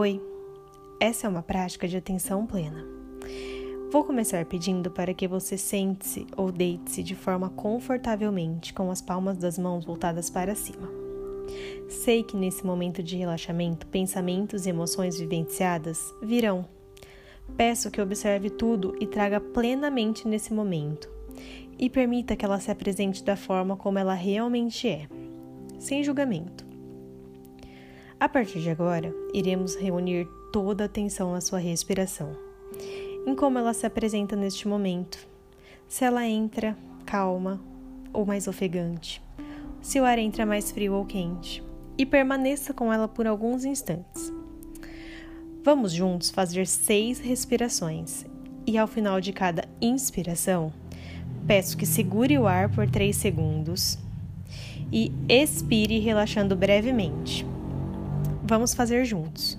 Oi, essa é uma prática de atenção plena. Vou começar pedindo para que você sente-se ou deite-se de forma confortavelmente com as palmas das mãos voltadas para cima. Sei que nesse momento de relaxamento, pensamentos e emoções vivenciadas virão. Peço que observe tudo e traga plenamente nesse momento, e permita que ela se apresente da forma como ela realmente é, sem julgamento. A partir de agora, iremos reunir toda a atenção na sua respiração, em como ela se apresenta neste momento. Se ela entra calma ou mais ofegante, se o ar entra mais frio ou quente, e permaneça com ela por alguns instantes. Vamos juntos fazer seis respirações e ao final de cada inspiração, peço que segure o ar por três segundos e expire relaxando brevemente. Vamos fazer juntos.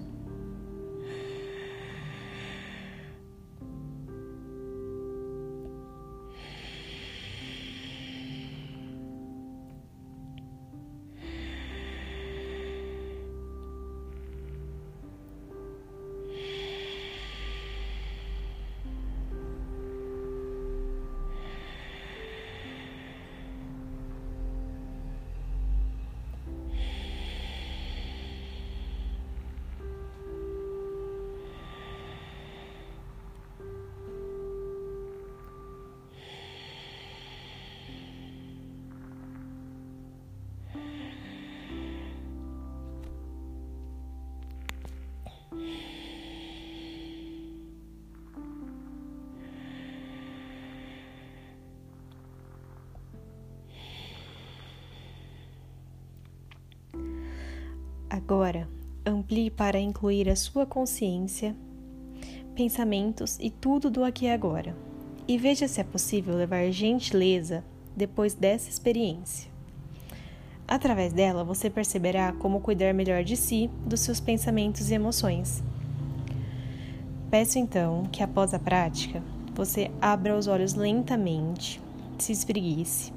Agora, amplie para incluir a sua consciência, pensamentos e tudo do aqui e agora. E veja se é possível levar gentileza depois dessa experiência. Através dela, você perceberá como cuidar melhor de si, dos seus pensamentos e emoções. Peço então que, após a prática, você abra os olhos lentamente, se espreguice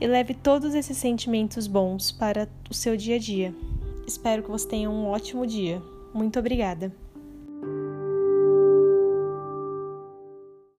e leve todos esses sentimentos bons para o seu dia a dia. Espero que você tenha um ótimo dia. Muito obrigada!